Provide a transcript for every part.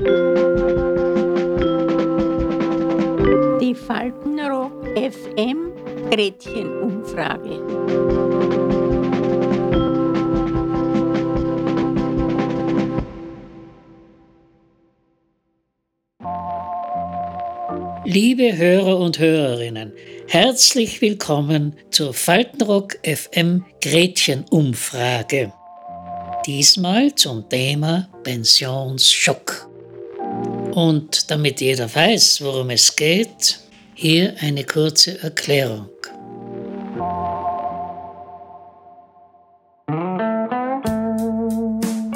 Die Faltenrock FM Gretchenumfrage. Liebe Hörer und Hörerinnen, herzlich willkommen zur Faltenrock FM Gretchenumfrage. Diesmal zum Thema Pensionsschock. Und damit jeder weiß, worum es geht, hier eine kurze Erklärung.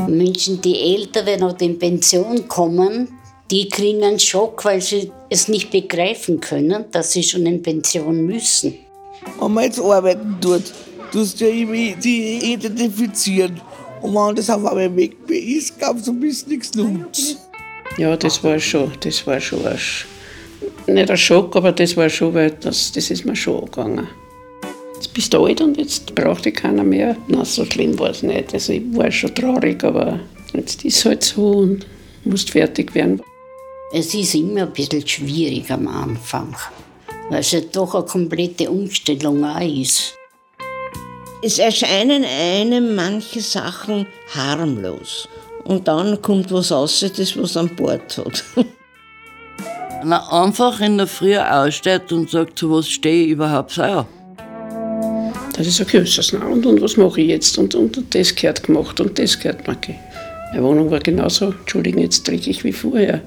Menschen, die älter werden oder in Pension kommen, die kriegen einen Schock, weil sie es nicht begreifen können, dass sie schon in Pension müssen. Wenn man jetzt arbeiten tut, tust du ja die identifizieren. Und wenn das auf einmal weg ist, glaubst du, bist nichts nutzt. Ja, das war schon, das war schon ein, nicht ein Schock, aber das war schon, weil das, das ist mir schon angegangen. Jetzt bist du alt und jetzt braucht dich keiner mehr. Na, so schlimm war es nicht. Also ich war schon traurig, aber jetzt ist es halt so und musst fertig werden. Es ist immer ein bisschen schwierig am Anfang, weil es ja doch eine komplette Umstellung auch ist. Es erscheinen einem manche Sachen harmlos. Und dann kommt was raus, das was an Bord hat. Wenn man einfach in der Früh aussteht und sagt, zu was stehe ich überhaupt auch. Das ist okay, ist das na, und, und was mache ich jetzt? Und, und, und das gehört gemacht und das gehört ich. Meine Wohnung war genauso, Entschuldigung, jetzt dreckig wie vorher.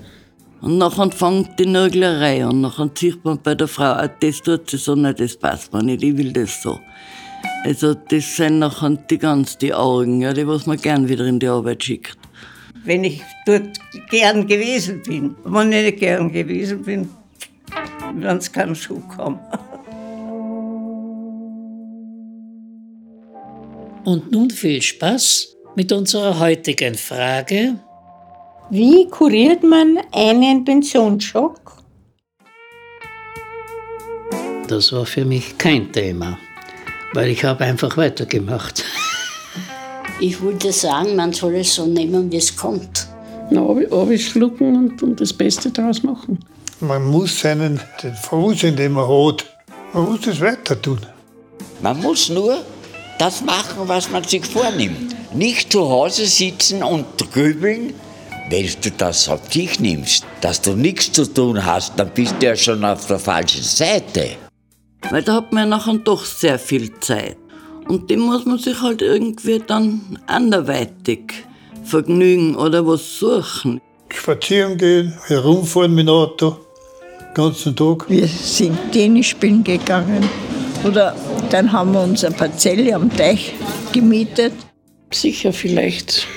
Und nachher fängt die Nörglerei an. Nachher sieht man bei der Frau, ah, das tut sie so nicht, das passt mir nicht, ich will das so. Also das sind nachher die ganz die Augen, ja, die was man gern wieder in die Arbeit schickt. Wenn ich dort gern gewesen bin. Wenn ich nicht gern gewesen bin, dann es keinen Schuh kommen. Und nun viel Spaß mit unserer heutigen Frage. Wie kuriert man einen Pensionsschock? Das war für mich kein Thema, weil ich habe einfach weitergemacht. Ich würde sagen, man soll es so nehmen, wie es kommt. Na, aber schlucken und, und das Beste daraus machen. Man muss seinen den Frust, den man hat, man muss das weiter tun. Man muss nur das machen, was man sich vornimmt. Nicht zu Hause sitzen und grübeln, wenn du das auf dich nimmst, dass du nichts zu tun hast, dann bist du ja schon auf der falschen Seite. Weil da hat man nachher doch sehr viel Zeit. Und dem muss man sich halt irgendwie dann anderweitig vergnügen oder was suchen. Spazieren gehen, herumfahren mit dem Auto, den ganzen Tag. Wir sind Tennis spielen gegangen. Oder dann haben wir uns eine Parzelle am Teich gemietet. Sicher vielleicht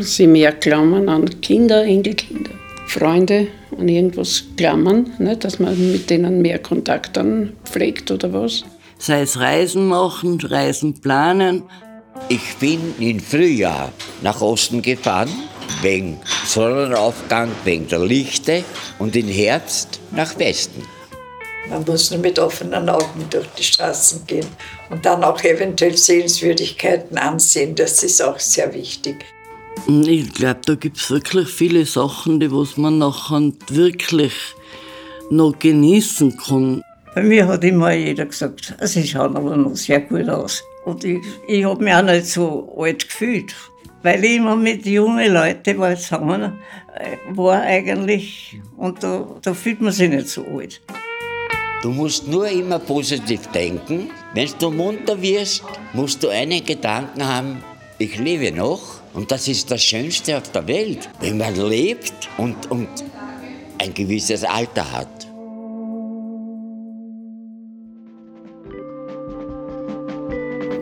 sie mehr klammern an Kinder, Enkelkinder, Freunde, an irgendwas klammern, ne, dass man mit denen mehr Kontakt dann pflegt oder was. Sei es Reisen machen, Reisen planen. Ich bin im Frühjahr nach Osten gefahren, wegen Sonnenaufgang, wegen der Lichte und im Herbst nach Westen. Man muss nur mit offenen Augen durch die Straßen gehen und dann auch eventuell Sehenswürdigkeiten ansehen. Das ist auch sehr wichtig. Ich glaube, da gibt es wirklich viele Sachen, die was man nachher wirklich noch genießen kann. Bei mir hat immer jeder gesagt, sie schauen aber noch sehr gut aus. Und ich, ich habe mich auch nicht so alt gefühlt, weil ich immer mit jungen Leuten war zusammen äh, war eigentlich und da, da fühlt man sich nicht so alt. Du musst nur immer positiv denken. Wenn du munter wirst, musst du einen Gedanken haben, ich lebe noch und das ist das Schönste auf der Welt, wenn man lebt und, und ein gewisses Alter hat.